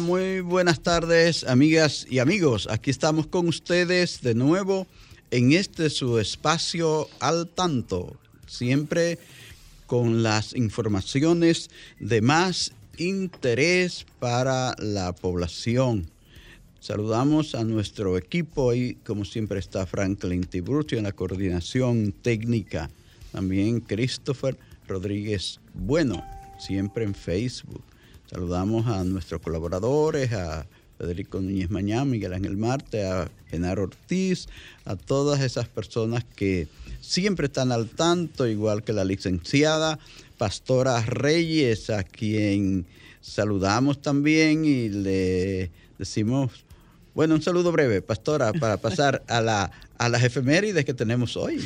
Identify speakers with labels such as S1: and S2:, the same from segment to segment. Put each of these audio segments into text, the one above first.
S1: Muy buenas tardes, amigas y amigos. Aquí estamos con ustedes de nuevo en este su espacio al tanto, siempre con las informaciones de más interés para la población. Saludamos a nuestro equipo y como siempre está Franklin Tiburcio en la coordinación técnica. También Christopher Rodríguez Bueno, siempre en Facebook. Saludamos a nuestros colaboradores, a Federico Núñez Mañán, Miguel Ángel Marte, a Genaro Ortiz, a todas esas personas que siempre están al tanto, igual que la licenciada Pastora Reyes, a quien saludamos también y le decimos, bueno, un saludo breve, Pastora, para pasar a, la, a las efemérides que tenemos hoy.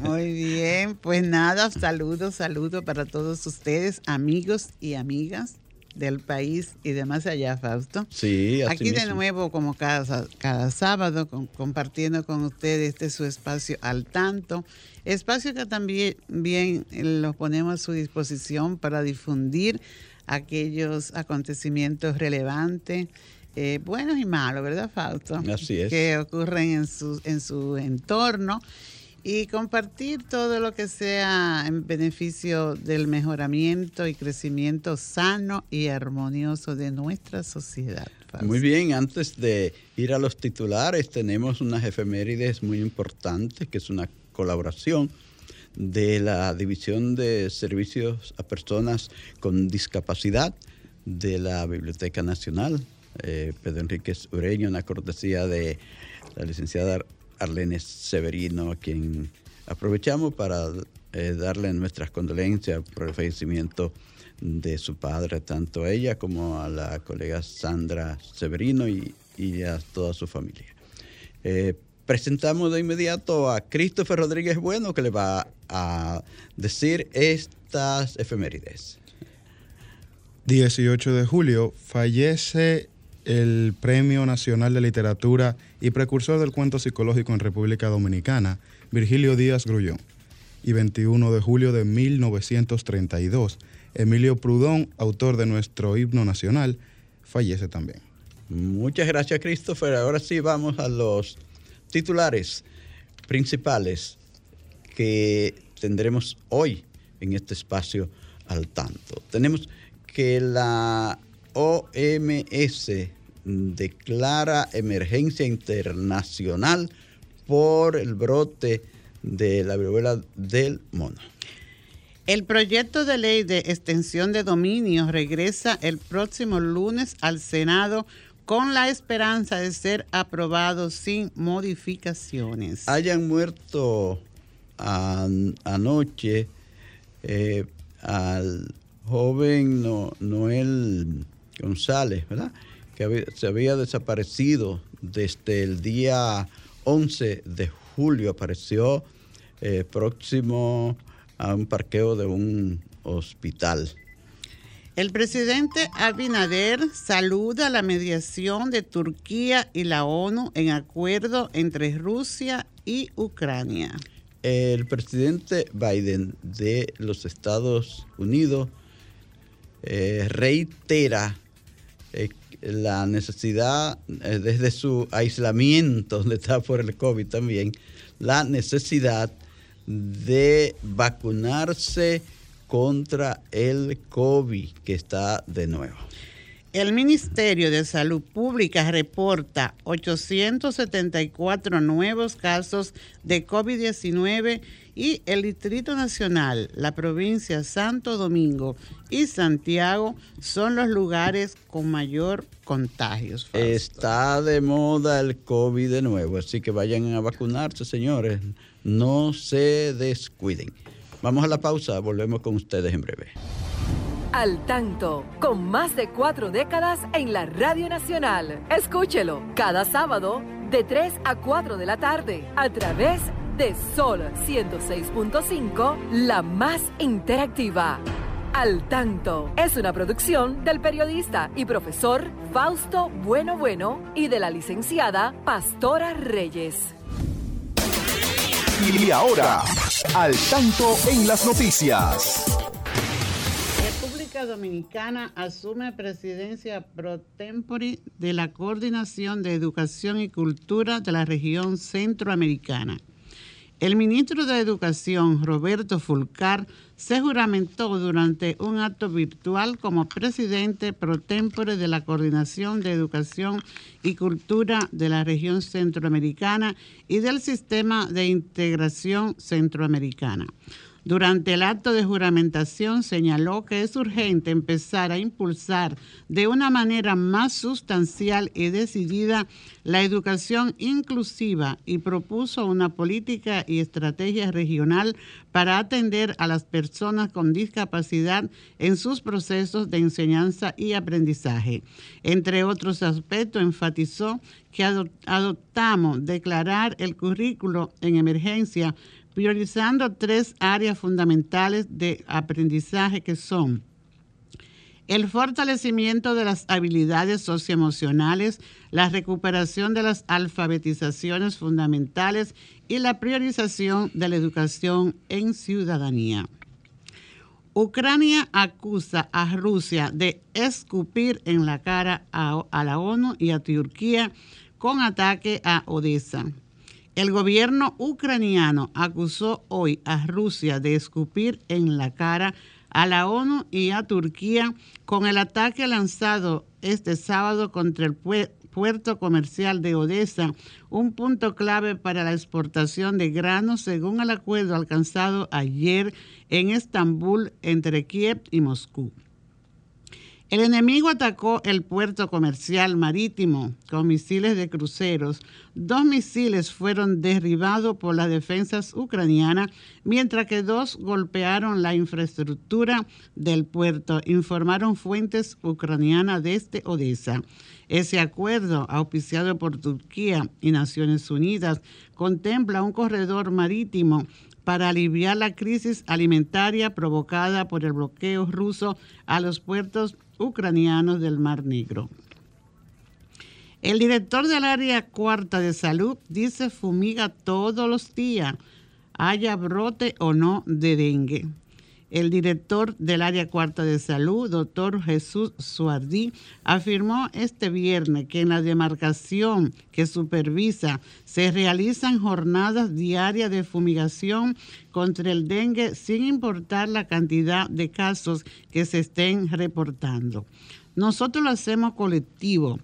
S2: Muy bien, pues nada, saludos, saludos para todos ustedes, amigos y amigas del país y de más allá, Fausto.
S1: Sí, así
S2: Aquí de
S1: mismo.
S2: nuevo, como cada, cada sábado, con- compartiendo con ustedes este su espacio al tanto. Espacio que también bien eh, lo ponemos a su disposición para difundir aquellos acontecimientos relevantes, eh, buenos y malos, ¿verdad, Fausto?
S1: Así es.
S2: Que ocurren en su, en su entorno y compartir todo lo que sea en beneficio del mejoramiento y crecimiento sano y armonioso de nuestra sociedad.
S1: Muy bien, antes de ir a los titulares, tenemos unas efemérides muy importantes, que es una colaboración de la División de Servicios a Personas con Discapacidad de la Biblioteca Nacional. Eh, Pedro Enríquez Ureño, una cortesía de la licenciada Arlene Severino, a quien aprovechamos para eh, darle nuestras condolencias por el fallecimiento de su padre, tanto a ella como a la colega Sandra Severino y, a toda su familia. Eh, presentamos de inmediato a Christopher Rodríguez Bueno, que le va a decir estas efemérides.
S3: 18 de julio fallece el Premio Nacional de Literatura y precursor del cuento psicológico en República Dominicana, Virgilio Díaz Grullón. Y 21 de julio de 1932, Emilio Prudón, autor de nuestro himno nacional, fallece también.
S1: Muchas gracias, Christopher. Ahora sí vamos a los titulares principales que tendremos hoy en este espacio al tanto. Tenemos que la OMS declara emergencia internacional por el brote de la viruela del mono.
S2: El proyecto de ley de extensión de dominio regresa el próximo lunes al Senado con la esperanza de ser aprobado sin modificaciones.
S1: hayan muerto an- anoche eh, al joven No- Noel González, ¿verdad? Que había- se había desaparecido desde el día 11 de julio, apareció eh, próximo a un parqueo de un hospital.
S2: El presidente Abinader saluda la mediación de Turquía y la ONU en acuerdo entre Rusia y Ucrania.
S1: El presidente Biden de los Estados Unidos eh, reitera eh, la necesidad, eh, desde su aislamiento, donde está por el COVID también, la necesidad de vacunarse contra el COVID que está de nuevo.
S2: El Ministerio de Salud Pública reporta 874 nuevos casos de COVID-19 y el Distrito Nacional, la provincia Santo Domingo y Santiago son los lugares con mayor contagios.
S1: Está de moda el COVID de nuevo, así que vayan a vacunarse, señores. No se descuiden. Vamos a la pausa, volvemos con ustedes en breve.
S4: Al tanto, con más de cuatro décadas en la Radio Nacional. Escúchelo cada sábado de 3 a 4 de la tarde a través de Sol 106.5, la más interactiva. Al tanto es una producción del periodista y profesor Fausto Bueno Bueno y de la licenciada Pastora Reyes.
S5: Y ahora, al tanto en las noticias.
S2: Dominicana asume presidencia pro tempore de la Coordinación de Educación y Cultura de la región centroamericana. El ministro de Educación, Roberto Fulcar, se juramentó durante un acto virtual como presidente pro tempore de la Coordinación de Educación y Cultura de la región centroamericana y del Sistema de Integración Centroamericana. Durante el acto de juramentación señaló que es urgente empezar a impulsar de una manera más sustancial y decidida la educación inclusiva y propuso una política y estrategia regional para atender a las personas con discapacidad en sus procesos de enseñanza y aprendizaje. Entre otros aspectos, enfatizó que adoptamos declarar el currículo en emergencia priorizando tres áreas fundamentales de aprendizaje que son el fortalecimiento de las habilidades socioemocionales, la recuperación de las alfabetizaciones fundamentales y la priorización de la educación en ciudadanía. Ucrania acusa a Rusia de escupir en la cara a, la ONU y a Turquía con ataque a Odessa. El gobierno ucraniano acusó hoy a Rusia de escupir en la cara a la ONU y a Turquía con el ataque lanzado este sábado contra el puerto comercial de Odessa, un punto clave para la exportación de granos según el acuerdo alcanzado ayer en Estambul entre Kiev y Moscú. El enemigo atacó el puerto comercial marítimo con misiles de cruceros. Dos misiles fueron derribados por las defensas ucranianas, mientras que dos golpearon la infraestructura del puerto, informaron fuentes ucranianas desde Odessa. Ese acuerdo, auspiciado por Turquía y Naciones Unidas, contempla un corredor marítimo para aliviar la crisis alimentaria provocada por el bloqueo ruso a los puertos ucranianos del Mar Negro. El director del área cuarta de salud dice fumiga todos los días, haya brote o no de dengue. El director del área cuarta de salud, doctor Jesús Suardí, afirmó este viernes que en la demarcación que supervisa se realizan jornadas diarias de fumigación contra el dengue sin importar la cantidad de casos que se estén reportando. Nosotros lo hacemos colectivo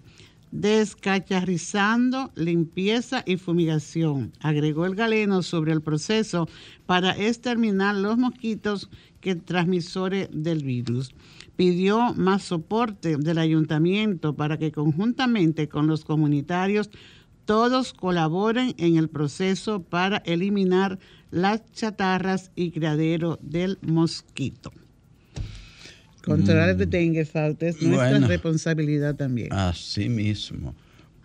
S2: descacharrizando limpieza y fumigación. Agregó el galeno sobre el proceso para exterminar los mosquitos que transmisores del virus. Pidió más soporte del ayuntamiento para que conjuntamente con los comunitarios todos colaboren en el proceso para eliminar las chatarras y criadero del mosquito. Controlar el dengue, es nuestra responsabilidad también.
S1: Así mismo,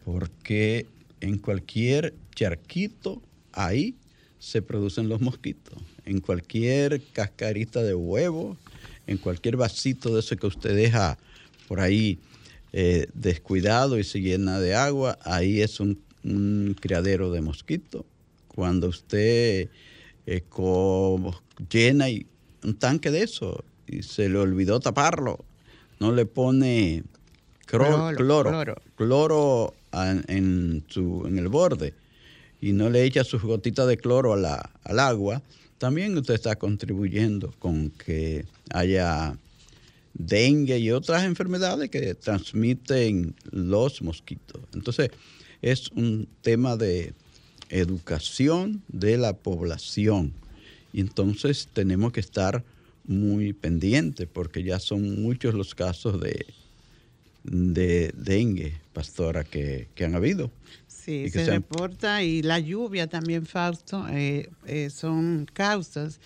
S1: porque en cualquier charquito ahí se producen los mosquitos. En cualquier cascarita de huevo, en cualquier vasito de eso que usted deja por ahí eh, descuidado y se llena de agua, ahí es un, criadero de mosquitos. Cuando usted eh, llena un tanque de eso y se le olvidó taparlo, no le pone cloro, cloro, en, su, en el borde y no le echa sus gotitas de cloro a la, al agua, también usted está contribuyendo con que haya dengue y otras enfermedades que transmiten los mosquitos. Entonces, es un tema de educación de la población. Y entonces tenemos que estar muy pendientes porque ya son muchos los casos de, de dengue, pastora, que, han habido.
S2: Sí, se, reporta y la lluvia también, Fausto, eh, eh, son causas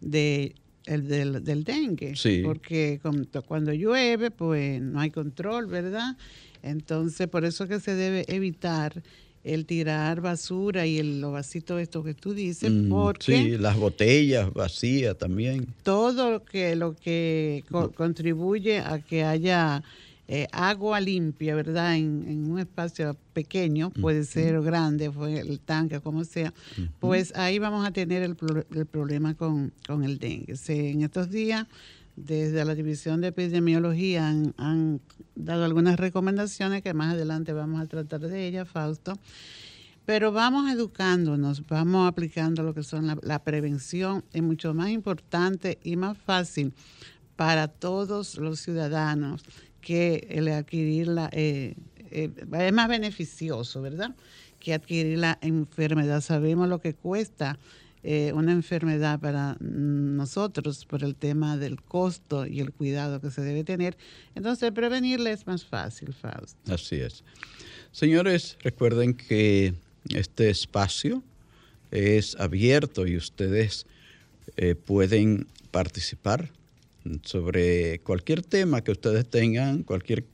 S2: de el del, dengue,
S1: sí.
S2: porque cuando llueve, pues no hay control, ¿verdad? Entonces, por eso que se debe evitar el tirar basura y el, los vasitos esto que tú dices, mm, porque...
S1: Sí, las botellas vacías también.
S2: Todo lo que, lo que contribuye a que haya eh, agua limpia, ¿verdad? En, un espacio pequeño, puede ser grande, fue el tanque, como sea, pues ahí vamos a tener el, problema con, el dengue. en estos días, desde la División de Epidemiología han, dado algunas recomendaciones que más adelante vamos a tratar de ellas, Fausto. Pero vamos educándonos, vamos aplicando lo que son la, prevención, es mucho más importante y más fácil para todos los ciudadanos que el adquirirla eh, eh, es más beneficioso, ¿verdad? Que adquirir la enfermedad. Sabemos lo que cuesta eh, una enfermedad para nosotros por el tema del costo y el cuidado que se debe tener. Entonces, prevenirla es más fácil, Faust.
S1: Así es. Señores, recuerden que este espacio es abierto y ustedes pueden participar sobre cualquier tema que ustedes tengan, cualquier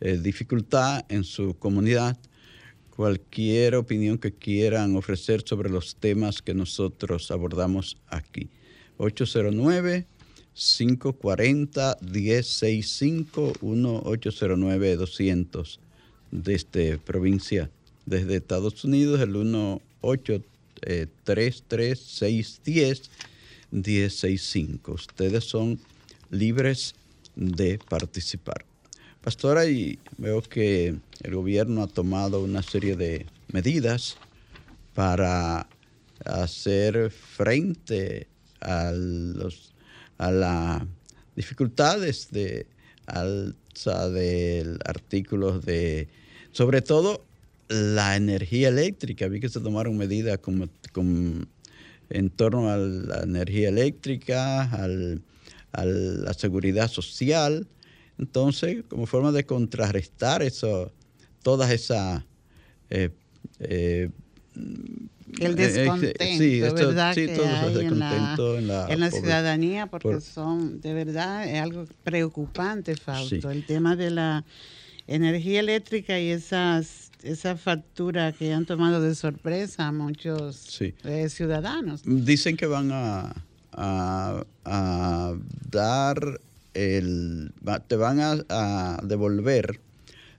S1: eh, dificultad en su comunidad, cualquier opinión que quieran ofrecer sobre los temas que nosotros abordamos aquí. 809 540 1065 1809 200 desde provincia, desde Estados Unidos el 1833 1065. Ustedes son libres de participar. Pastora, y veo que el gobierno ha tomado una serie de medidas para hacer frente a, los, a las dificultades de alza de artículos de, sobre todo la energía eléctrica. Vi que se tomaron medidas como, en torno a la energía eléctrica, a la seguridad social. Entonces, como forma de contrarrestar eso, todas esas...
S2: Eh, eh, el eh, descontento, sí, ¿verdad? Sí, que hay en, la, en, la, ciudadanía, porque son, de verdad, es algo preocupante, Fausto, el tema de la energía eléctrica y esas esa factura que han tomado de sorpresa a muchos ciudadanos.
S1: Dicen que van a, a, dar el, te van a, devolver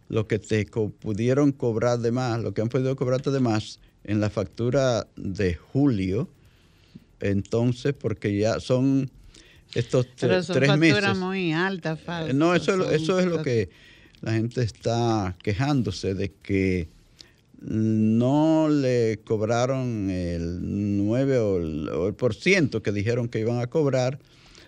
S1: lo que te pudieron cobrar de más, lo que han podido cobrarte de más en la factura de julio. Entonces, porque ya son estos
S2: Pero son
S1: tres
S2: meses. muy alta,
S1: eh, No, eso, eso es lo que la gente está quejándose de que no le cobraron el 9 o el, por ciento que dijeron que iban a cobrar,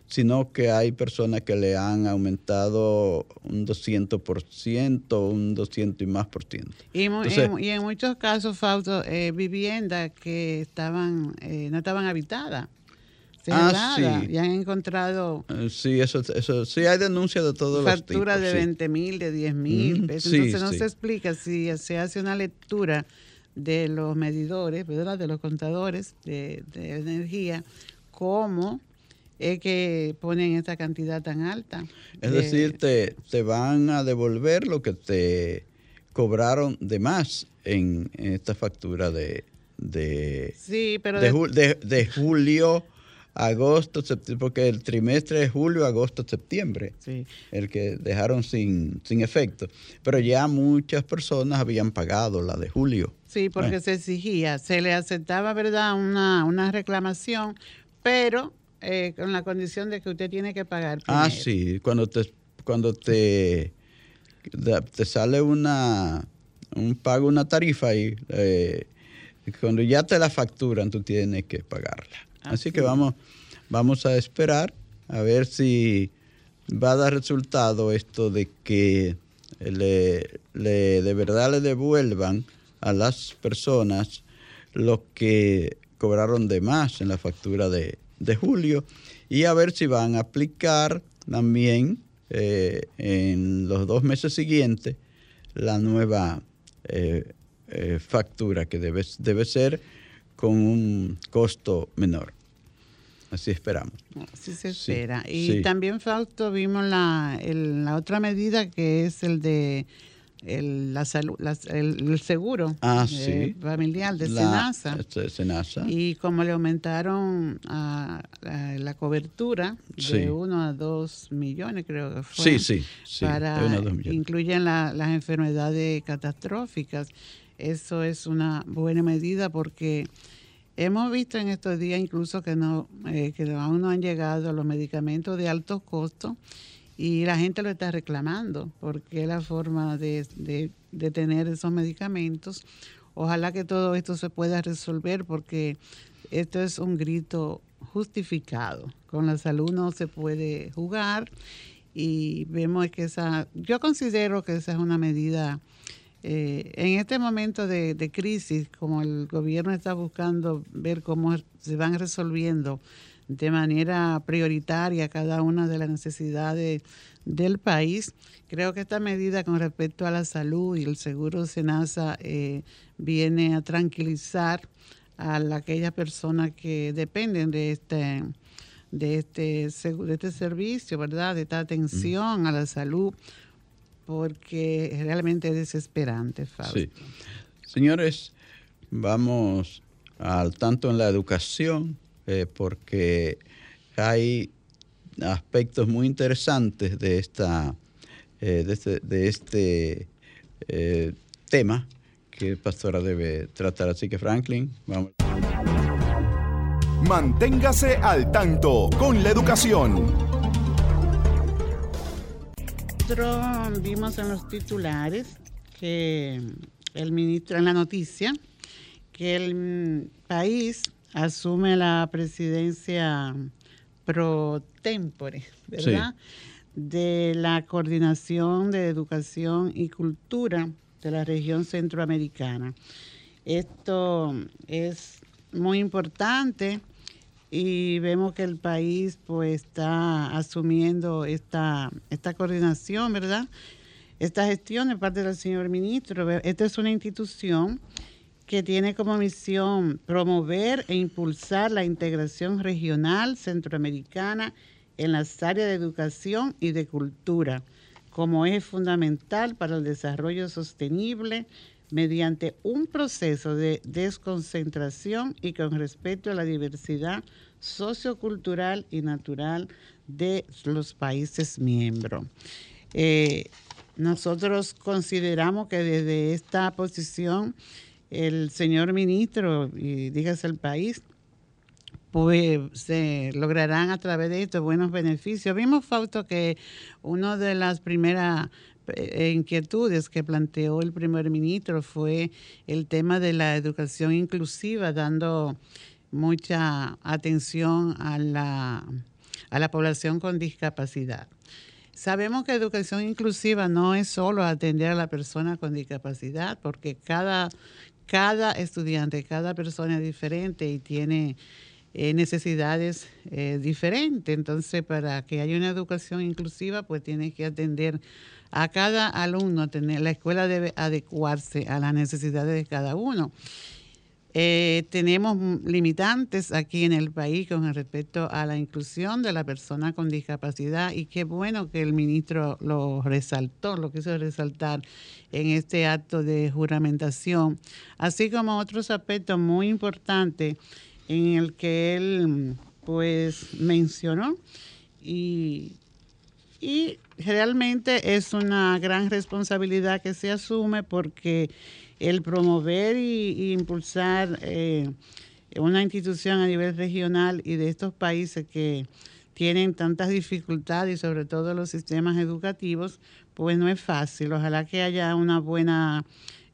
S1: sino que hay personas que le han aumentado un 200%, un 200 y más por ciento.
S2: Y, en, muchos casos, Fausto, eh, viviendas que estaban eh, no estaban habitadas. Ah, sí. Y han encontrado.
S1: Eh, sí, eso, eso, sí, hay denuncias de todos
S2: los tipos. Factura de 20 mil, de 10 mil mm, pesos. Entonces no se explica si se hace una lectura de los medidores, ¿verdad? De los contadores de, energía, cómo es que ponen esta cantidad tan alta.
S1: Es decir, te, te van a devolver lo que te cobraron de más en, esta factura de, de,
S2: sí, pero
S1: de, de julio agosto, septiembre, porque el trimestre es julio, agosto, septiembre, el que dejaron sin, sin efecto. Pero ya muchas personas habían pagado la de julio.
S2: Sí, porque eh. se exigía, se le aceptaba, ¿verdad?, una, una reclamación, pero eh, con la condición de que usted tiene que pagar.
S1: Ah, sí, cuando te, cuando te, te sale una, un pago, una tarifa y eh, cuando ya te la facturan, tú tienes que pagarla. Así, que vamos, vamos a esperar a ver si va a dar resultado esto de que le, de verdad le devuelvan a las personas lo que cobraron de más en la factura de, julio y a ver si van a aplicar también eh, en los dos meses siguientes la nueva eh, eh, factura que debe, debe ser con un costo menor. Así esperamos.
S2: Así se espera. y también, Fausto, vimos la, la otra medida que es el de el, la salud, el, seguro
S1: ah,
S2: familiar de
S1: este,
S2: Senasa. Y como le aumentaron a, la cobertura de 1 a 2 millones, creo que fue.
S1: Sí, sí.
S2: para, incluyen las enfermedades catastróficas. Eso es una buena medida porque hemos visto en estos días incluso que no eh, que aún no han llegado los medicamentos de alto costo y la gente lo está reclamando porque es la forma de, de, tener esos medicamentos. Ojalá que todo esto se pueda resolver porque esto es un grito justificado. Con la salud no se puede jugar y vemos que esa, yo considero que esa es una medida eh, en este momento de, de, crisis, como el gobierno está buscando ver cómo se van resolviendo de manera prioritaria cada una de las necesidades del país. Creo que esta medida con respecto a la salud y el seguro SENASA eh, viene a tranquilizar a aquellas personas que dependen de este de este de este servicio, ¿verdad? De esta atención a la salud porque realmente es desesperante, Fausto. Sí.
S1: Señores, vamos al tanto en la educación eh, porque hay aspectos muy interesantes de, esta, eh, de este, de este eh, tema que Pastora debe tratar. Así que Franklin, vamos.
S5: Manténgase al tanto con la educación.
S2: Nosotros vimos en los titulares que el ministro, en la noticia, que el país asume la presidencia pro tempore, ¿verdad? De la coordinación de educación y cultura de la región centroamericana. Esto es muy importante y vemos que el país pues está asumiendo esta, esta coordinación, ¿verdad? Esta gestión de parte del señor ministro. Esta es una institución que tiene como misión promover e impulsar la integración regional centroamericana en las áreas de educación y de cultura, como es fundamental para el desarrollo sostenible mediante un proceso de desconcentración y con respeto a la diversidad sociocultural y natural de los países miembros. Eh, nosotros consideramos que desde esta posición el señor ministro y dígase el país, pues se lograrán a través de esto buenos beneficios. Vimos, Fausto, que una de las primeras eh, inquietudes que planteó el primer ministro fue el tema de la educación inclusiva, dando mucha atención a la, a la población con discapacidad. Sabemos que educación inclusiva no es solo atender a la persona con discapacidad, porque cada, cada estudiante, cada persona es diferente y tiene eh, necesidades eh, diferentes. Entonces, para que haya una educación inclusiva, pues tiene que atender a cada alumno. Tener, la escuela debe adecuarse a las necesidades de cada uno. Eh, tenemos limitantes aquí en el país con respecto a la inclusión de la persona con discapacidad y qué bueno que el ministro lo resaltó, lo quiso resaltar en este acto de juramentación, así como otros aspectos muy importantes en el que él pues mencionó y, y realmente es una gran responsabilidad que se asume porque el promover y, impulsar eh, una institución a nivel regional y de estos países que tienen tantas dificultades y sobre todo los sistemas educativos, pues no es fácil. Ojalá que haya una buena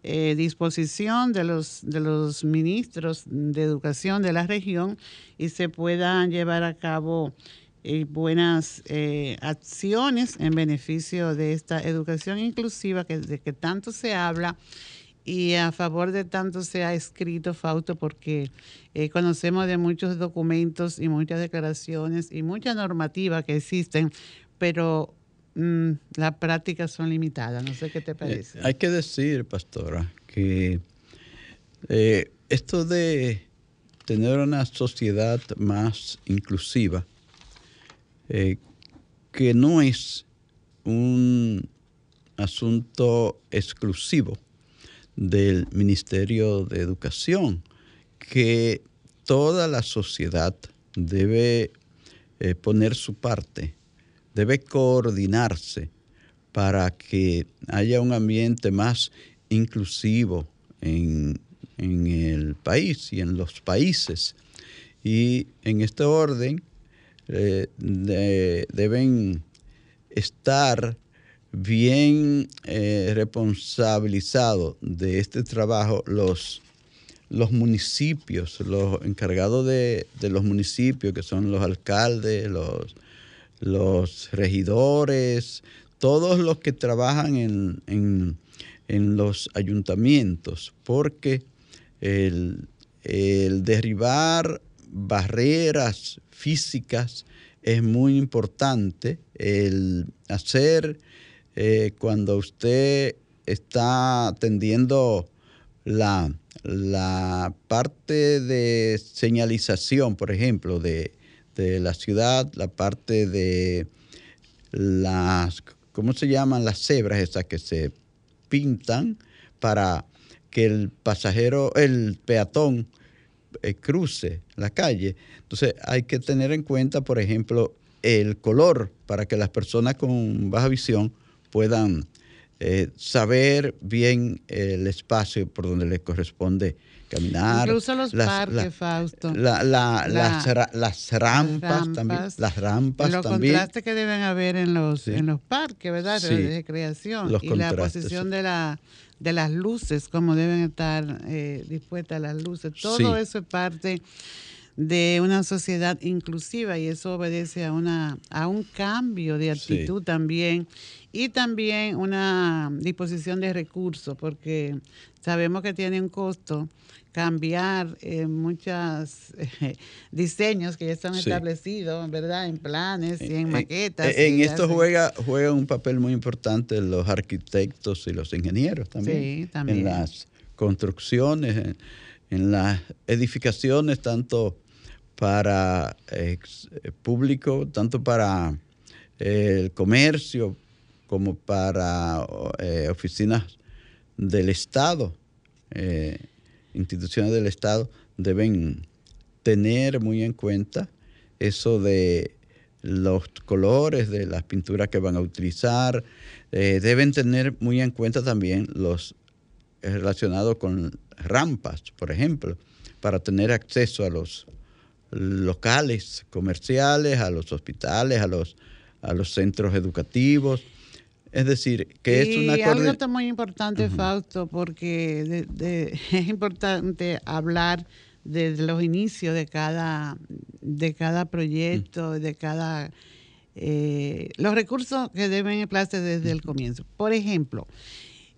S2: eh, disposición de los, de los ministros de educación de la región y se puedan llevar a cabo eh, buenas eh, acciones en beneficio de esta educación inclusiva que, de que tanto se habla y a favor de tanto se ha escrito Fausto porque conocemos de muchos documentos y muchas declaraciones y mucha normativa que existen, pero mm, las prácticas son limitadas. No sé qué te parece.
S1: hay que decir, pastora, que esto de tener una sociedad más inclusiva eh, que no es un asunto exclusivo del Ministerio de Educación, que toda la sociedad debe eh, poner su parte, debe coordinarse para que haya un ambiente más inclusivo en, en el país y en los países. Y en este orden, eh, deben estar bien eh, responsabilizados de este trabajo los, los municipios, los encargados de, los municipios, que son los alcaldes, los, los regidores, todos los que trabajan en, los ayuntamientos, porque el, el derribar barreras físicas es muy importante. El hacer eh, cuando usted está atendiendo la, la, parte de señalización, por ejemplo, de, de, la ciudad, la parte de las, ¿cómo se llaman? Las cebras esas que se pintan para que el pasajero, el peatón, eh, cruce la calle. Entonces hay que tener en cuenta, por ejemplo, el color para que las personas con baja visión puedan eh, saber bien el espacio por donde les corresponde caminar.
S2: Incluso los parques, Fausto.
S1: las, rampas, también. Las rampas
S2: los contrastes que deben haber en los, en los parques, ¿verdad? De recreación. y la posición de la de las luces, cómo deben estar eh, dispuestas las luces. Todo eso es parte de una sociedad inclusiva y eso obedece a una a un cambio de actitud también y también una disposición de recursos porque sabemos que tiene un costo cambiar eh, muchos eh, diseños que ya están establecidos, ¿verdad? En planes y en maquetas.
S1: En, esto juega, juega un papel muy importante los arquitectos y los ingenieros también. En las construcciones, en, las edificaciones, tanto para eh, público, tanto para el comercio como para oficinas del Estado instituciones del Estado deben tener muy en cuenta eso de los colores de las pinturas que van a utilizar. Eh, deben tener muy en cuenta también los relacionados con rampas, por ejemplo, para tener acceso a los locales comerciales, a los hospitales, a los, a los centros educativos. Es decir, que es una...
S2: Y algo muy importante, Fausto, porque es importante hablar de los inicios de cada, de cada proyecto, de cada... Eh, los recursos que deben emplearse desde el comienzo. Por ejemplo,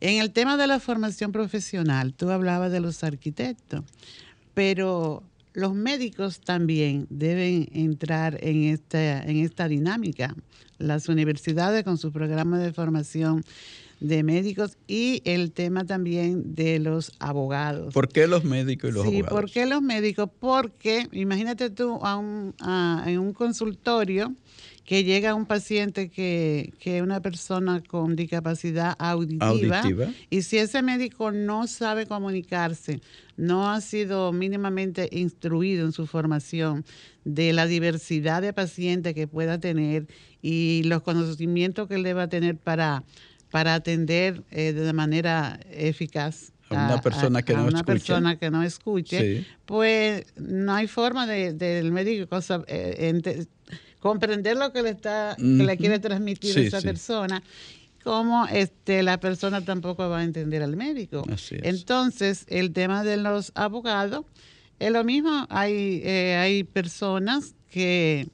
S2: en el tema de la formación profesional, tú hablabas de los arquitectos, pero los médicos también deben entrar en esta, en esta dinámica. Las universidades con sus programas de formación de médicos y el tema también de los abogados.
S1: ¿Por qué los médicos y los abogados?
S2: Sí, ¿por qué los médicos? Porque imagínate tú a un, en un consultorio que llega un paciente que es una persona con discapacidad auditiva, y si ese médico no sabe comunicarse, no ha sido mínimamente instruido en su formación de la diversidad de pacientes que pueda tener y los conocimientos que él deba tener para, para atender eh, de manera eficaz
S1: a una persona que, no,
S2: una persona que no escuche, pues no hay forma del de, médico eh, comprender lo que le está que le quiere transmitir esa persona como este, la persona tampoco va a entender al médico.
S1: Así es.
S2: Entonces, el tema de los abogados es lo mismo. Hay, eh, hay personas que,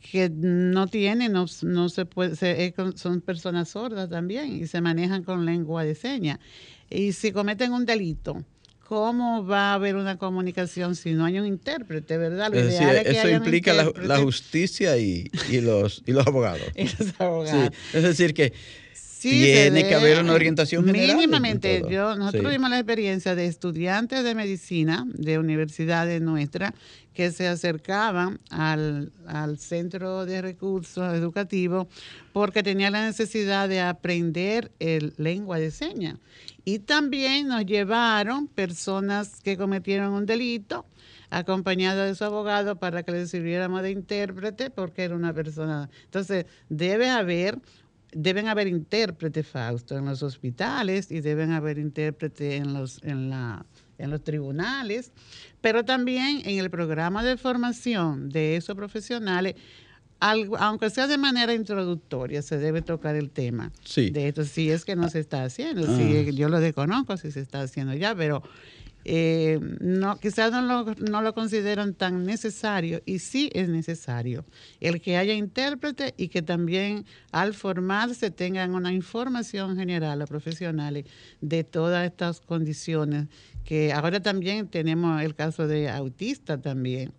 S2: que no tienen, no, no se puede, se- son personas sordas también y se manejan con lengua de señas. Y si cometen un delito, ¿cómo va a haber una comunicación si no hay un intérprete, verdad? Lo
S1: Es decir,
S2: es que
S1: eso implica la, justicia y, y los, y los abogados.
S2: y los
S1: Sí,
S2: abogados.
S1: es decir, que
S2: Sí,
S1: tiene que haber una orientación general. en
S2: Mínimamente, yo, nosotros
S1: Sí.
S2: tuvimos la experiencia de estudiantes de medicina de universidades nuestras que se acercaban al, al centro de recursos educativos porque tenían la necesidad de aprender el lengua de señas. Y también nos llevaron personas que cometieron un delito acompañado de su abogado para que le sirviéramos de intérprete porque era una persona. Entonces, debe haber deben haber intérpretes, Fausto, en los hospitales y deben haber intérpretes en en, en los tribunales, pero también en el programa de formación de esos profesionales, algo- aunque sea de manera introductoria, se debe tocar el tema
S1: Sí.
S2: de esto, si es que no se está haciendo,
S1: Ah.
S2: si yo lo desconozco si se está haciendo ya, pero eh, no, quizás no lo, no lo consideran tan necesario y sí es necesario el que haya intérprete y que también al formarse tengan una información general a profesionales de todas estas condiciones que ahora también tenemos el caso de autista también.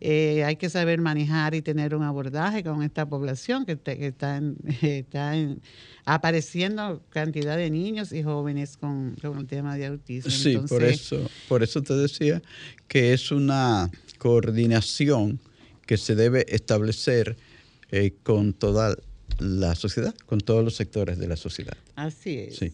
S2: Eh, hay que saber manejar y tener un abordaje con esta población que, te- que está, en- está en- apareciendo cantidad de niños y jóvenes con, con el tema de autismo.
S1: Sí, por eso, por eso te decía que es una coordinación que se debe establecer eh, con toda la sociedad, con todos los sectores de la sociedad.
S2: Así es.
S1: Sí.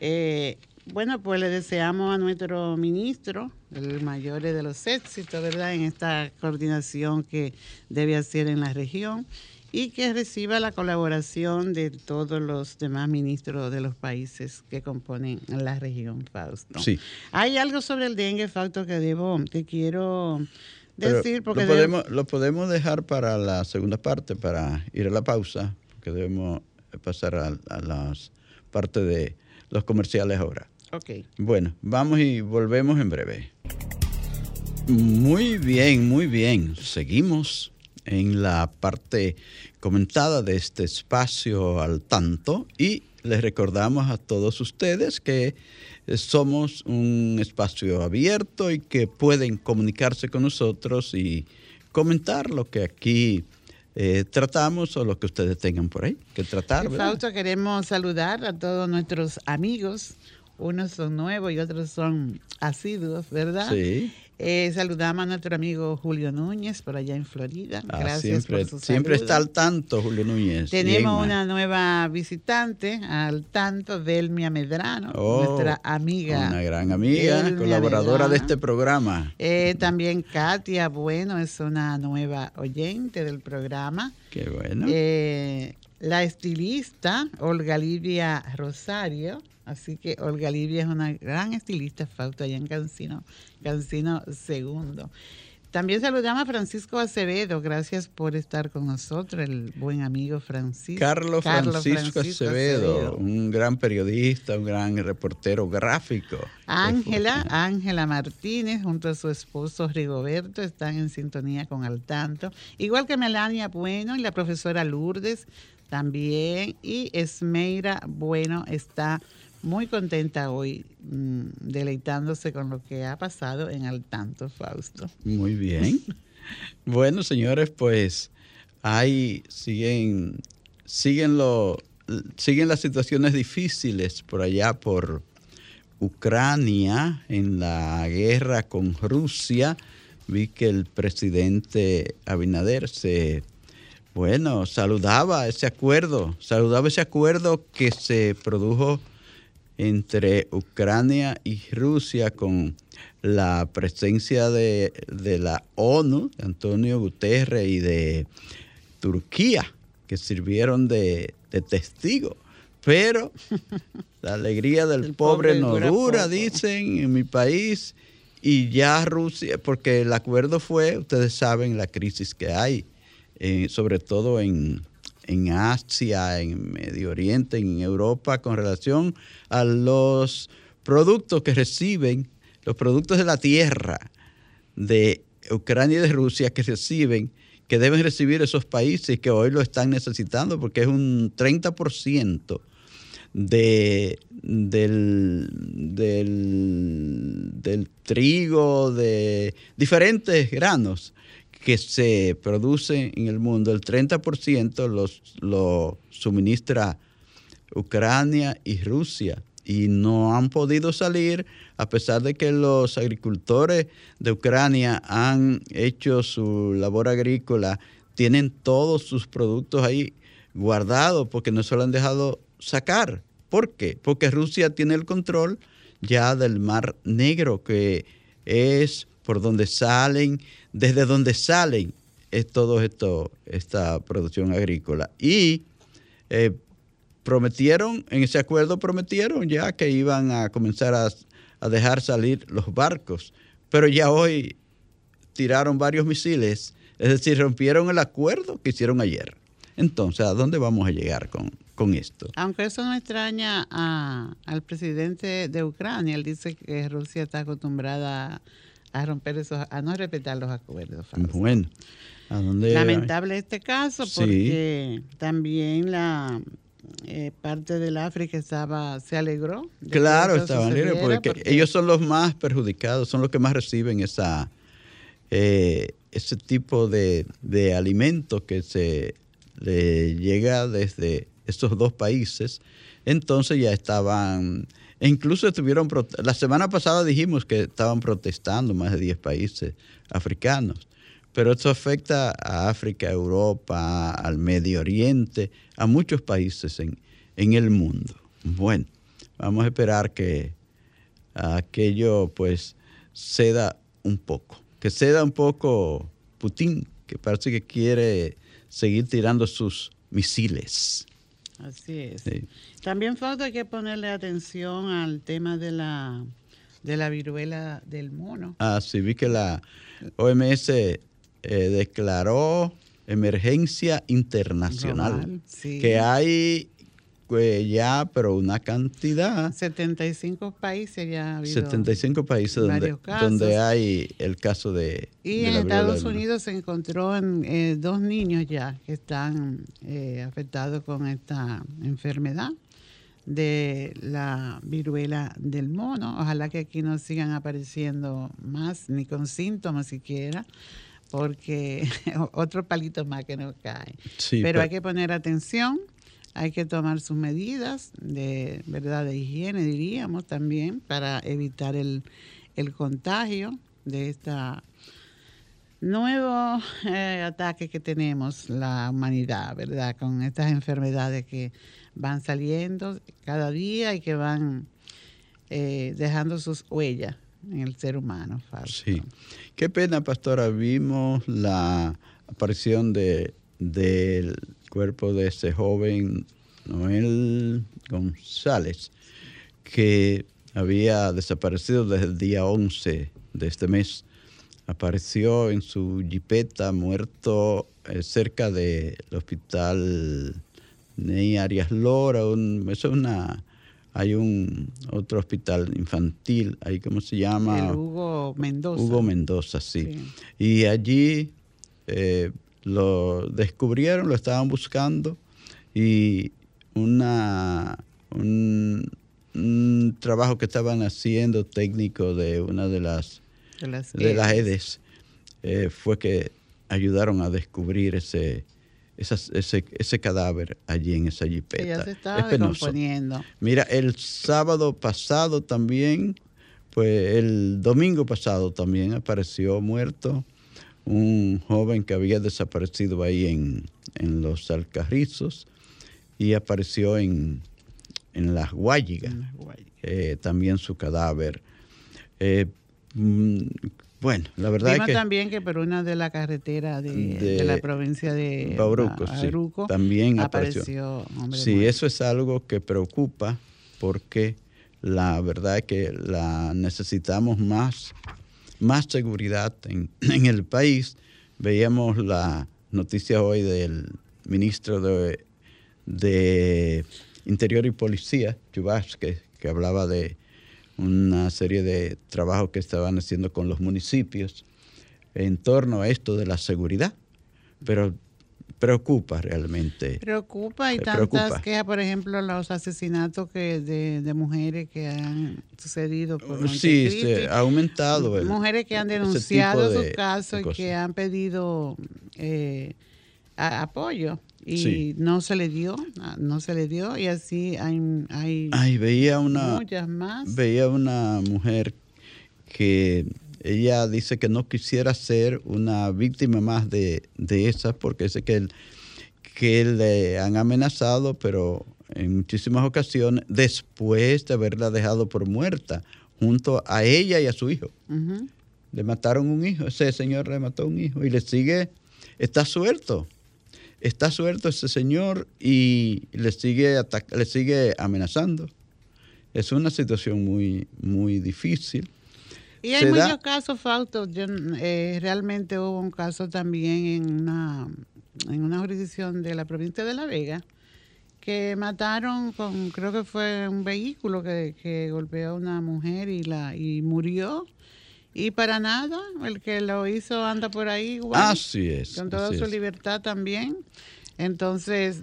S2: Eh, bueno, pues le deseamos a nuestro ministro el mayor de los éxitos, ¿verdad?, en esta coordinación que debe hacer en la región y que reciba la colaboración de todos los demás ministros de los países que componen la región, Fausto.
S1: Sí.
S2: Hay algo sobre el dengue, Fausto, que debo, que quiero
S1: Pero
S2: decir, porque
S1: lo,
S2: debo-
S1: podemos, lo podemos dejar para la segunda parte, para ir a la pausa, porque debemos pasar a, a las partes de los comerciales ahora.
S2: Ok.
S1: Bueno, vamos y volvemos en breve. Muy bien, muy bien. Seguimos en la parte comentada de este espacio al tanto y les recordamos a todos ustedes que eh, somos un espacio abierto y que pueden comunicarse con nosotros y comentar lo que aquí eh, tratamos o lo que ustedes tengan por ahí que tratar.
S2: Fausto, queremos saludar a todos nuestros amigos. Unos son nuevos y otros son asiduos, ¿verdad?
S1: Sí.
S2: Eh, saludamos a nuestro amigo Julio Núñez por allá en Florida.
S1: Ah,
S2: Gracias
S1: siempre,
S2: por su
S1: siempre está al tanto Julio Núñez.
S2: Tenemos una nueva visitante al tanto, Delmia Medrano,
S1: Oh,
S2: nuestra amiga.
S1: Una gran amiga,
S2: Delmia
S1: colaboradora de este programa.
S2: Eh, también Katia Bueno es una nueva oyente del programa.
S1: Qué bueno.
S2: Eh, la estilista Olga Livia Rosario. Así que Olga Livia es una gran estilista, Fausto, allá en Cancino, Cancino Segundo. También saludamos a Francisco Acevedo, gracias por estar con nosotros, el buen amigo Francisco.
S1: Carlos Francisco, Acevedo,
S2: Acevedo.
S1: un gran periodista, un gran reportero gráfico.
S2: Ángela, Ángela Martínez junto a su esposo Rigoberto están en sintonía con Al Tanto, igual que Melania Bueno y la profesora Lourdes también, y Esmeira Bueno está muy contenta hoy, mm, deleitándose con lo que ha pasado en Al Tanto, Fausto.
S1: Muy bien. bueno, señores, pues ahí siguen, siguen, lo, siguen las situaciones difíciles por allá por Ucrania, en la guerra con Rusia. Vi que el presidente Abinader se, bueno, saludaba ese acuerdo, saludaba ese acuerdo que se produjo entre Ucrania y Rusia con la presencia de, de la ONU, de Antonio Guterres y de Turquía, que sirvieron de, de testigo. Pero la alegría del
S2: El
S1: pobre,
S2: pobre
S1: no
S2: dura
S1: dicen en mi país. Y ya Rusia, porque el acuerdo fue, ustedes saben, la crisis que hay, eh, sobre todo en, en Asia, en Medio Oriente, en Europa, con relación a los productos que reciben, los productos de la tierra de Ucrania y de Rusia que reciben, que deben recibir esos países que hoy lo están necesitando, porque es un 30% de, del, del, del trigo, de diferentes granos que se producen en el mundo, el 30% los, lo suministra Ucrania y Rusia y no han podido salir a pesar de que los agricultores de Ucrania han hecho su labor agrícola, tienen todos sus productos ahí guardados porque no se lo han dejado sacar. ¿Por qué? Porque Rusia tiene el control ya del Mar Negro, que es por donde salen, desde donde salen es todo esto, esta producción agrícola. Y eh, prometieron, en ese acuerdo prometieron ya que iban a comenzar a, a dejar salir los barcos, pero ya hoy tiraron varios misiles, es decir, rompieron el acuerdo que hicieron ayer. Entonces, ¿a dónde vamos a llegar con, con esto?
S2: Aunque eso no extraña a, al presidente de Ucrania, él dice que Rusia está acostumbrada a romper esos, a no respetar los acuerdos. Fausto.
S1: Bueno, ¿a dónde?
S2: Lamentable este caso
S1: Sí.
S2: porque también la eh, parte del África estaba se alegró.
S1: Claro, estaban porque, ellos son los más perjudicados, son los que más reciben esa eh, ese tipo de, de alimentos que se le llega desde estos dos países. Entonces ya estaban, e incluso estuvieron, la semana pasada dijimos que estaban protestando más de 10 países africanos. Pero esto afecta a África, a Europa, al Medio Oriente, a muchos países en, en el mundo. Bueno, vamos a esperar que aquello pues ceda un poco. Que ceda un poco Putin, que parece que quiere seguir tirando sus misiles.
S2: Así es.
S1: Sí.
S2: También falta que ponerle atención al tema de la de la viruela del mono.
S1: Ah, sí, vi que la OMS eh, declaró emergencia internacional.
S2: Sí.
S1: Que hay pues, ya, pero una cantidad,
S2: 75 países ya ha habido.
S1: 75 países donde,
S2: casos.
S1: donde hay el caso de...
S2: Y
S1: de
S2: en Estados. Unidos se encontró en, eh, dos niños ya que están eh, afectados con esta enfermedad de la viruela del mono. Ojalá que aquí no sigan apareciendo más, ni con síntomas siquiera, porque otro palito más que nos cae.
S1: Sí,
S2: pero hay que poner atención, hay que tomar sus medidas de verdad de higiene, diríamos también, para evitar el, el contagio de esta nuevo eh, ataque que tenemos la humanidad, ¿verdad? Con estas enfermedades que van saliendo cada día y que van eh, dejando sus huellas en el ser humano.
S1: Sí. Qué pena, pastora. Vimos la aparición de, del cuerpo de ese joven Noel González, que había desaparecido desde el día 11 de este mes. Apareció en su jipeta muerto eh, cerca del hospital Ney Arias Lora. un- eso es una... Hay un otro hospital infantil, ahí cómo se llama.
S2: El Hugo Mendoza.
S1: Hugo Mendoza, sí.
S2: Sí.
S1: Y allí eh, lo descubrieron, lo estaban buscando y una, un, un trabajo que estaban haciendo técnico de una de las,
S2: de las,
S1: de las
S2: EDES.
S1: Eh, fue que ayudaron a descubrir ese, ese, ese cadáver allí en esa jipeta.
S2: ya se
S1: Es
S2: estaba
S1: penoso.
S2: descomponiendo.
S1: Mira, el sábado pasado también, pues el domingo pasado también apareció muerto un joven que había desaparecido ahí en, en los Alcarrizos y apareció en, en las Guayigas, eh, también su cadáver. Eh, mm, bueno, la verdad es que
S2: también que por una de la carretera de,
S1: De
S2: de la provincia de
S1: Bauruco, sí,
S2: Bauruco,
S1: también apareció.
S2: apareció hombre
S1: Sí,
S2: muerto.
S1: eso es algo que preocupa porque la verdad es que la necesitamos más, más seguridad en, el país. Veíamos la noticia hoy del, ministro de, Interior y Policía, Chubas, que, que hablaba de una serie de trabajos que estaban haciendo con los municipios en torno a esto de la seguridad. Pero preocupa realmente.
S2: Preocupa y tantas quejas, por ejemplo, los asesinatos que de, mujeres que han sucedido por
S1: Sí, se ha aumentado.
S2: mujeres que han denunciado sus casos y que han pedido eh, apoyo y no se le dio, no se le dio y así hay, hay
S1: veía una, muchas más. Veía una mujer que ella dice que no quisiera ser una víctima más de, esas porque sé que, que le han amenazado, pero en muchísimas ocasiones, después de haberla dejado por muerta, junto a ella y a su hijo. Le mataron un hijo, ese señor le mató un hijo y le sigue, está suelto. Está suelto ese señor y le sigue, le sigue amenazando. Es una situación muy, muy difícil.
S2: Y hay muchos casos, Fausto. Eh, realmente hubo un caso también en una, en una jurisdicción de la provincia de La Vega que mataron con, creo que fue un vehículo que, golpeó a una mujer y la y murió. Y para nada, el que lo hizo anda por ahí igual.
S1: Así es.
S2: Con toda su libertad también. Entonces,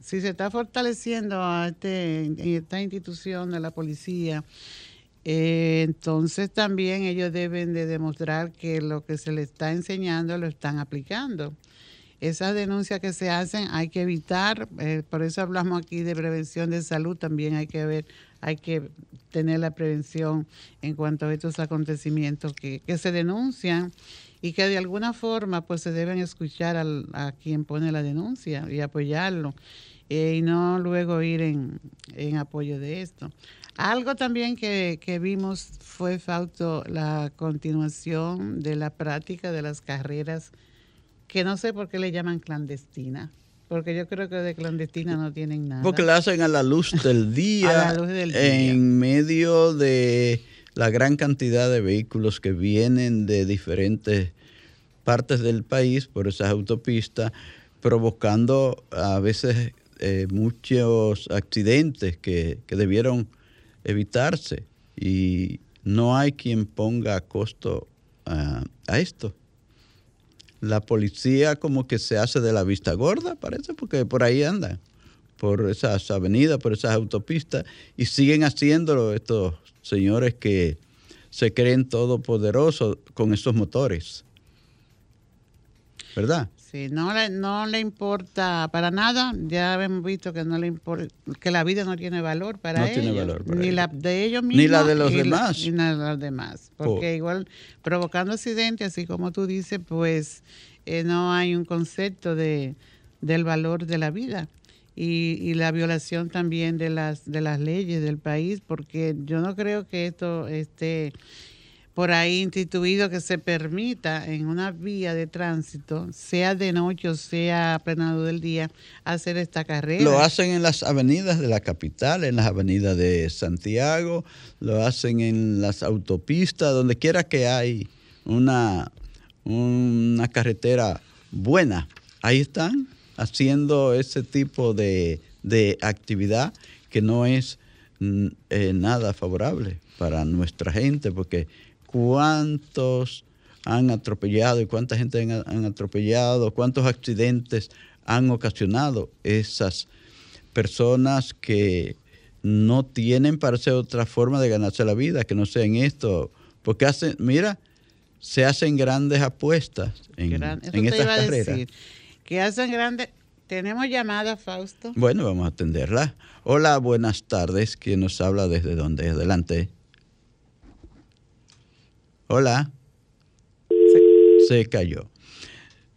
S2: si se está fortaleciendo a este, esta institución de la policía, eh, entonces también ellos deben de demostrar que lo que se les está enseñando lo están aplicando. Esas denuncias que se hacen hay que evitar, eh, por eso hablamos aquí de prevención de salud, también hay que ver, hay que tener la prevención en cuanto a estos acontecimientos que, se denuncian y que de alguna forma pues se deben escuchar a quien pone la denuncia y apoyarlo eh, y no luego ir en, en apoyo de esto. Algo también que, vimos fue, Fausto, la continuación de la práctica de las carreras, que no sé por qué le llaman clandestina. Porque yo creo que de clandestina no tienen nada.
S1: Porque la hacen a la luz del día, a la luz del día. en medio de la gran cantidad de vehículos que vienen de diferentes partes del país por esas autopistas, provocando a veces eh, muchos accidentes que, que debieron evitarse y no hay quien ponga costo a, esto. La policía como que se hace de la vista gorda, parece, porque por ahí andan, por esas avenidas, por esas autopistas, y siguen haciéndolo estos señores que se creen todopoderosos con esos motores. ¿Verdad?
S2: Sí, no le, no le importa para nada. Ya hemos visto que no le importa, que la vida no tiene valor para no Tiene valor ni la de ellos mismos.
S1: Ni la de los demás.
S2: ni la de los demás. Porque igual provocando accidentes, así como tú dices, pues eh, no hay un concepto de, del valor de la vida. Y, y, la violación también de las de las leyes del país, porque yo no creo que esto esté por ahí instituido que se permita en una vía de tránsito, sea de noche o sea plenado del día, hacer esta carrera.
S1: Lo hacen en las avenidas de la capital, en las avenidas de Santiago, lo hacen en las autopistas, donde quiera que hay una, una carretera buena. Ahí están haciendo ese tipo de, actividad que no es mm, eh, nada favorable para nuestra gente, porque cuántos han atropellado y cuánta gente han, atropellado, cuántos accidentes han ocasionado esas personas que no tienen para hacer otra forma de ganarse la vida, que no sea en esto, porque hacen, mira, se hacen grandes apuestas en, en estas carreras.
S2: que hacen grandes, tenemos llamada, Fausto.
S1: Bueno, vamos a atenderla. Hola, buenas tardes. ¿Quién nos habla desde dónde? Adelante. Hola. Se, cayó.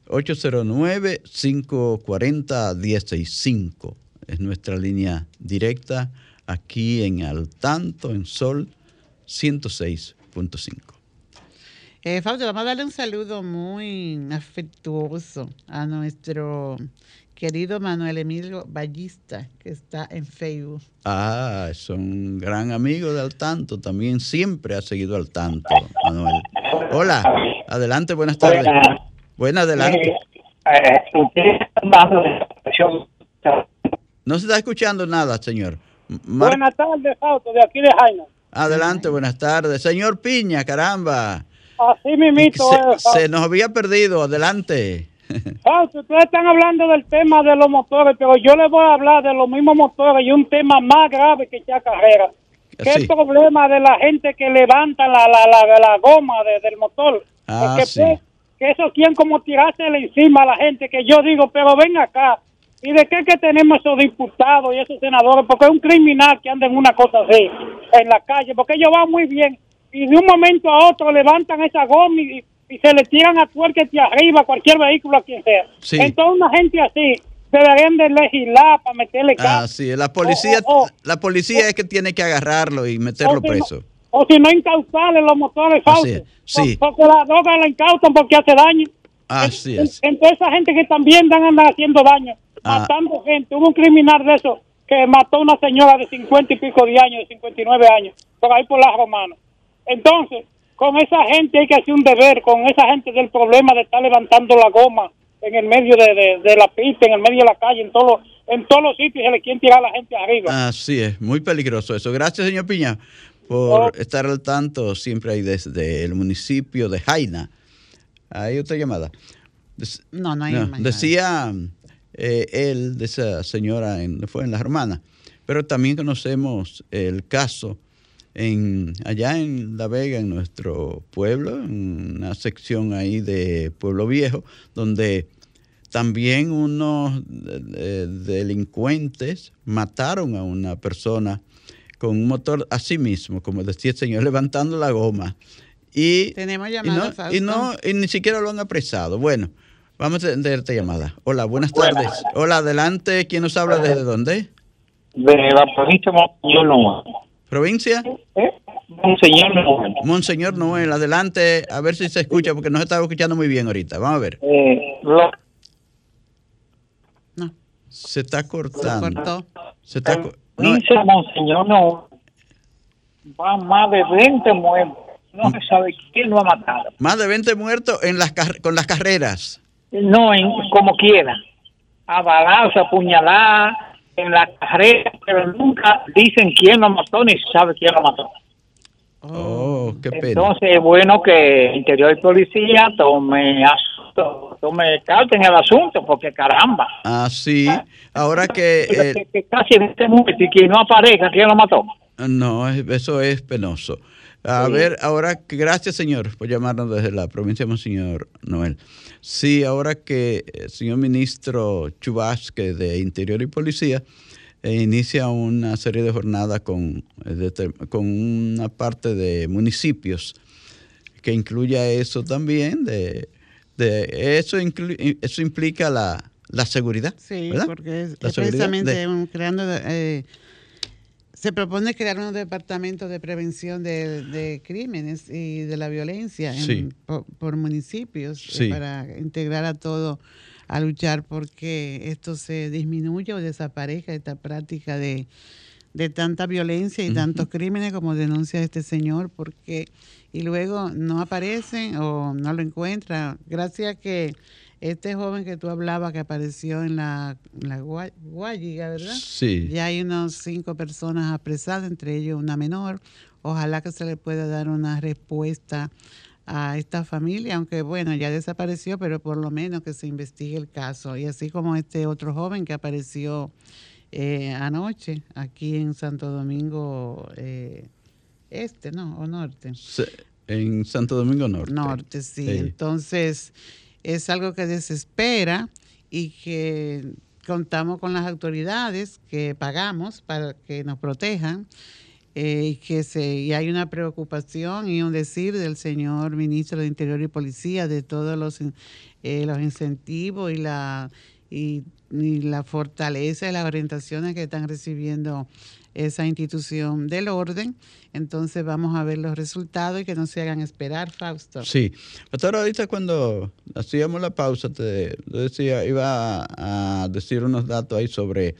S1: 809-540-165 es nuestra línea directa aquí en Al Tanto, en Sol 106.5.
S2: Eh, Fausto, vamos a darle un saludo muy afectuoso a nuestro querido Manuel Emilio Ballista, que está en Facebook.
S1: Ah, es un gran amigo de Al Tanto, también siempre ha seguido Al Tanto, Manuel. Hola, adelante, buenas tardes. Buenas, adelante.
S6: Eh, eh,
S1: No se está escuchando nada, señor.
S6: Mar buenas tardes, Fausto, de aquí de Jaina.
S1: Adelante, buenas tardes. Señor Piña, caramba.
S6: Así mismito.
S1: Se, se nos había perdido, adelante.
S6: Fausto, ustedes están hablando del tema de los motores, pero yo les voy a hablar de los mismos motores y un tema más grave que ya carrera. ¿Qué el problema de la gente que levanta la, la, la, la goma del motor?
S1: Ah,
S6: Porque
S1: sí.
S6: pues, que eso quieren como tirársele encima a la gente, que yo digo, pero ven acá, ¿y de qué que tenemos esos diputados y esos senadores? Porque es un criminal que anda en una cosa así, en la calle, porque ellos van muy bien, y de un momento a otro levantan esa goma y, y se le tiran a tuerquete arriba cualquier vehículo a quien sea.
S1: Sí.
S6: Entonces una gente así deberían de legislar para meterle
S1: Ah,
S6: caso.
S1: sí, la policía,
S6: O- o-
S1: la policía es que tiene que agarrarlo y meterlo
S6: no-
S1: preso.
S6: o si no incautarle los motores falsos.
S1: sí.
S6: Por- Porque la droga la incautan porque hace daño.
S1: Así es.
S6: Entonces esa gente que también dan andan haciendo daño,
S1: Ah.
S6: matando gente. Hubo un criminal de eso que mató a una señora de 50 y pico de años, de 59 años, por ahí por las romanas. Entonces, con esa gente hay que hacer un deber, con esa gente del problema de estar levantando la goma en el medio de, de- de la pista, en el medio de la calle, en todos los, en todos los sitios se le quieren tirar a la gente arriba.
S1: Así es, muy peligroso eso. Gracias, señor Piña, por
S6: Oh.
S1: estar al tanto siempre ahí desde el municipio de Jaina. Hay otra llamada. Des-
S2: No, no hay
S1: no,
S2: más
S1: decía eh, él de esa señora, en, fue en Las Hermanas, pero también conocemos el caso en, allá en La Vega, en nuestro pueblo, en una sección ahí de Pueblo Viejo, donde también unos eh, delincuentes mataron a una persona con un motor así mismo, como decía el señor, llamando la goma. Y,
S2: Tenemos
S1: y
S2: llamada,
S1: no, y, no, y ni siquiera lo han apresado. Bueno, vamos a tener esta llamada. Hola, buenas
S7: Buenas.
S1: tardes. Hola, adelante. ¿Quién nos habla desde dónde?
S7: de la provincia de.
S1: ¿Provincia?
S7: ¿Eh? Monseñor Noel.
S1: Monseñor Noel, adelante, a ver si se escucha, porque no se estaba escuchando muy bien ahorita. Vamos a ver.
S7: Eh, lo-
S2: No,
S1: Se está cortando. Se está co- no,
S7: de Monseñor Noel van más de 20 muertos. No se sabe quién lo ha matado.
S1: más de 20 muertos en las con las carreras.
S7: No, en, como quiera. A balazo, en la carrera, pero nunca dicen quién lo mató ni se sabe quién lo mató.
S1: Oh, qué pena.
S7: Entonces es bueno que Interior y Policía tome asunto, tome carta en el asunto, porque caramba.
S1: Ah, sí. Ahora que... eh,
S7: que, que casi en este momento y que no aparezca quién lo mató.
S1: no, es- eso es penoso. A
S7: Sí.
S1: ver, ahora. Gracias, señor, por llamarnos desde la provincia de Monseñor Noel. Sí, ahora que el señor ministro Chubasque de Interior y Policía eh, inicia una serie de jornadas con, eh, con una parte de municipios que incluya eso también, de, de eso, inclu- eso implica la, la seguridad.
S2: Sí,
S1: ¿verdad?
S2: porque es,
S1: La
S2: es precisamente
S1: de-
S2: un- creando, eh, se propone crear un departamento de prevención de, de crímenes y de la violencia en-
S1: Sí.
S2: por, por municipios eh,
S1: Sí.
S2: para integrar a todo a luchar porque esto se disminuya o desaparezca esta práctica de, de tanta violencia y tantos crímenes como denuncia este señor porque y luego no aparecen o no lo encuentran gracias a que este joven que tú hablabas que apareció en la, en la Gua- Guayiga, ¿verdad?
S1: Sí.
S2: Ya hay unos cinco personas apresadas, entre ellos una menor. Ojalá que se le pueda dar una respuesta a esta familia, aunque bueno, ya desapareció, pero por lo menos que se investigue el caso. Y así como este otro joven que apareció eh, anoche aquí en Santo Domingo eh, Este, ¿no? O Norte.
S1: Se- En Santo Domingo Norte.
S2: Norte, sí.
S1: Sí.
S2: Entonces, es algo que desespera y que contamos con las autoridades que pagamos para que nos protejan. eh, y que se y hay una preocupación y un decir del señor ministro de Interior y Policía de todos los eh, los incentivos y la y, y la fortaleza y las orientaciones que están recibiendo esa institución del orden. Entonces vamos a ver los resultados y que no se hagan esperar, Fausto.
S1: Sí. Pastor, ahorita cuando hacíamos la pausa, te, decía, iba a, decir unos datos ahí sobre,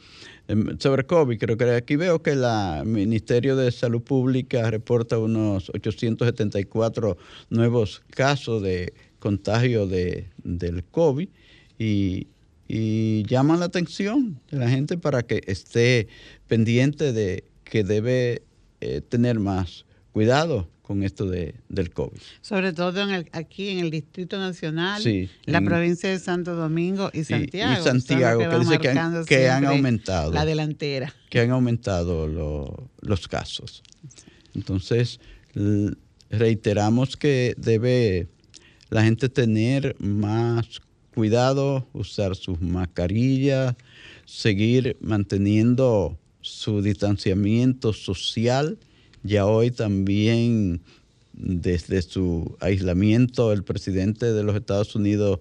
S1: em, sobre COVID. Creo que aquí veo que el Ministerio de Salud Pública reporta unos 874 nuevos casos de contagio de, del COVID y, y llaman la atención de la gente para que esté pendiente de que debe eh, tener más cuidado con esto de, del COVID.
S2: Sobre todo en el, aquí en el Distrito Nacional,
S1: Sí,
S2: la
S1: en-
S2: provincia de Santo Domingo y Santiago.
S1: y Santiago, que dice que han- que aumentado.
S2: La delantera.
S1: que han aumentado lo- los casos. Entonces, reiteramos que debe la gente tener más cuidado, usar sus mascarillas, seguir manteniendo su distanciamiento social. Ya hoy también, desde su aislamiento, el presidente de los Estados Unidos,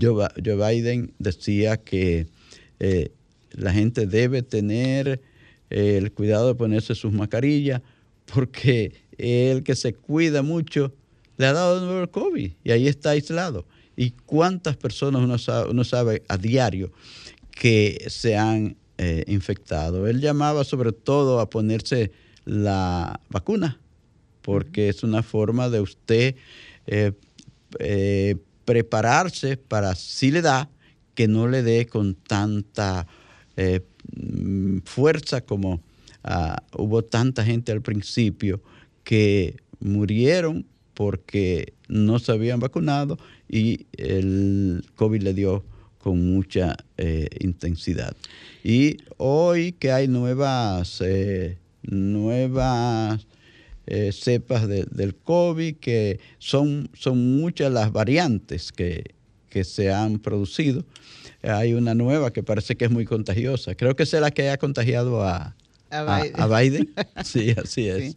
S1: Joe Biden, decía que eh, la gente debe tener eh, el cuidado de ponerse sus mascarillas porque el que se cuida mucho le ha dado el COVID y ahí está aislado. ¿Y cuántas personas uno sabe, uno sabe a diario que se han eh, infectado? Él llamaba sobre todo a ponerse la vacuna porque es una forma de usted eh, eh, prepararse para si le da, que no le dé con tanta mm, fuerza como ah, hubo tanta gente al principio que murieron porque no se habían vacunado y el COVID le dio con mucha eh, intensidad. Y hoy que hay nuevas, eh, nuevas eh, cepas de- del COVID, que son, son muchas las variantes que, que se han producido. Hay una nueva que parece que es muy contagiosa. Creo que es la que ha contagiado a,
S2: A Biden.
S1: a Biden. Sí, así es.
S2: Sí.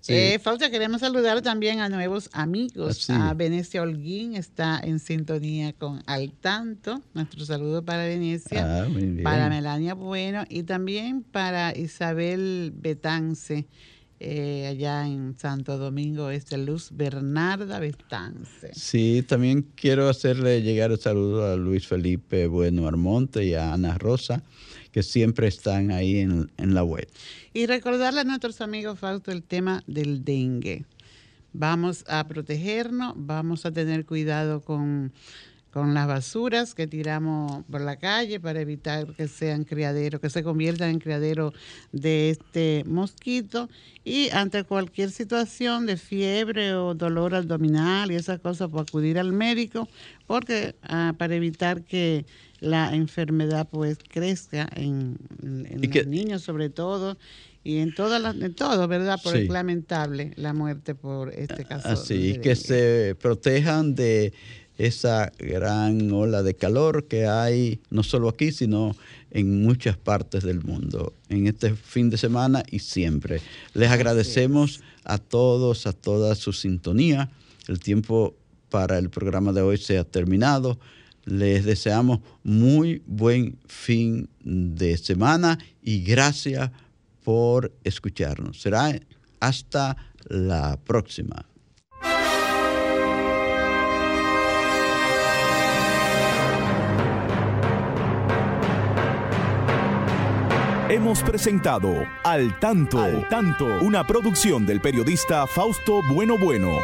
S1: Sí.
S2: Eh, Fausta, queremos saludar también a nuevos amigos.
S1: Así.
S2: A Venecia Holguín está en sintonía con Al Tanto. Nuestro saludo para Venecia.
S1: Ah,
S2: para Melania Bueno y también para Isabel Betance, eh, allá en Santo Domingo Este, Luz Bernarda Betance.
S1: Sí, también quiero hacerle llegar el saludo a Luis Felipe Bueno Armonte y a Ana Rosa, que siempre están ahí en, en la web.
S2: Y recordarle a nuestros amigos, Fausto, el tema del dengue. Vamos a protegernos, vamos a tener cuidado con, con las basuras que tiramos por la calle para evitar que sean criaderos, que se conviertan en criadero de este mosquito. Y ante cualquier situación de fiebre o dolor abdominal y esas cosas, pues acudir al médico, porque ah, para evitar que la enfermedad pues crezca en, en- en
S1: Y que-
S2: los niños sobre todo y en todas las, en todo, ¿verdad? Porque
S1: Sí.
S2: es lamentable la muerte por este caso.
S1: Así,
S2: de
S1: que se protejan de esa gran ola de calor que hay, no solo aquí, sino en muchas partes del mundo, en este fin de semana y siempre. Les agradecemos a todos, a toda su sintonía. El tiempo para el programa de hoy se ha terminado. Les deseamos muy buen fin de semana y gracias por escucharnos. Será hasta la próxima.
S5: Hemos presentado Al Tanto, Al Tanto, una producción del periodista Fausto Bueno Bueno.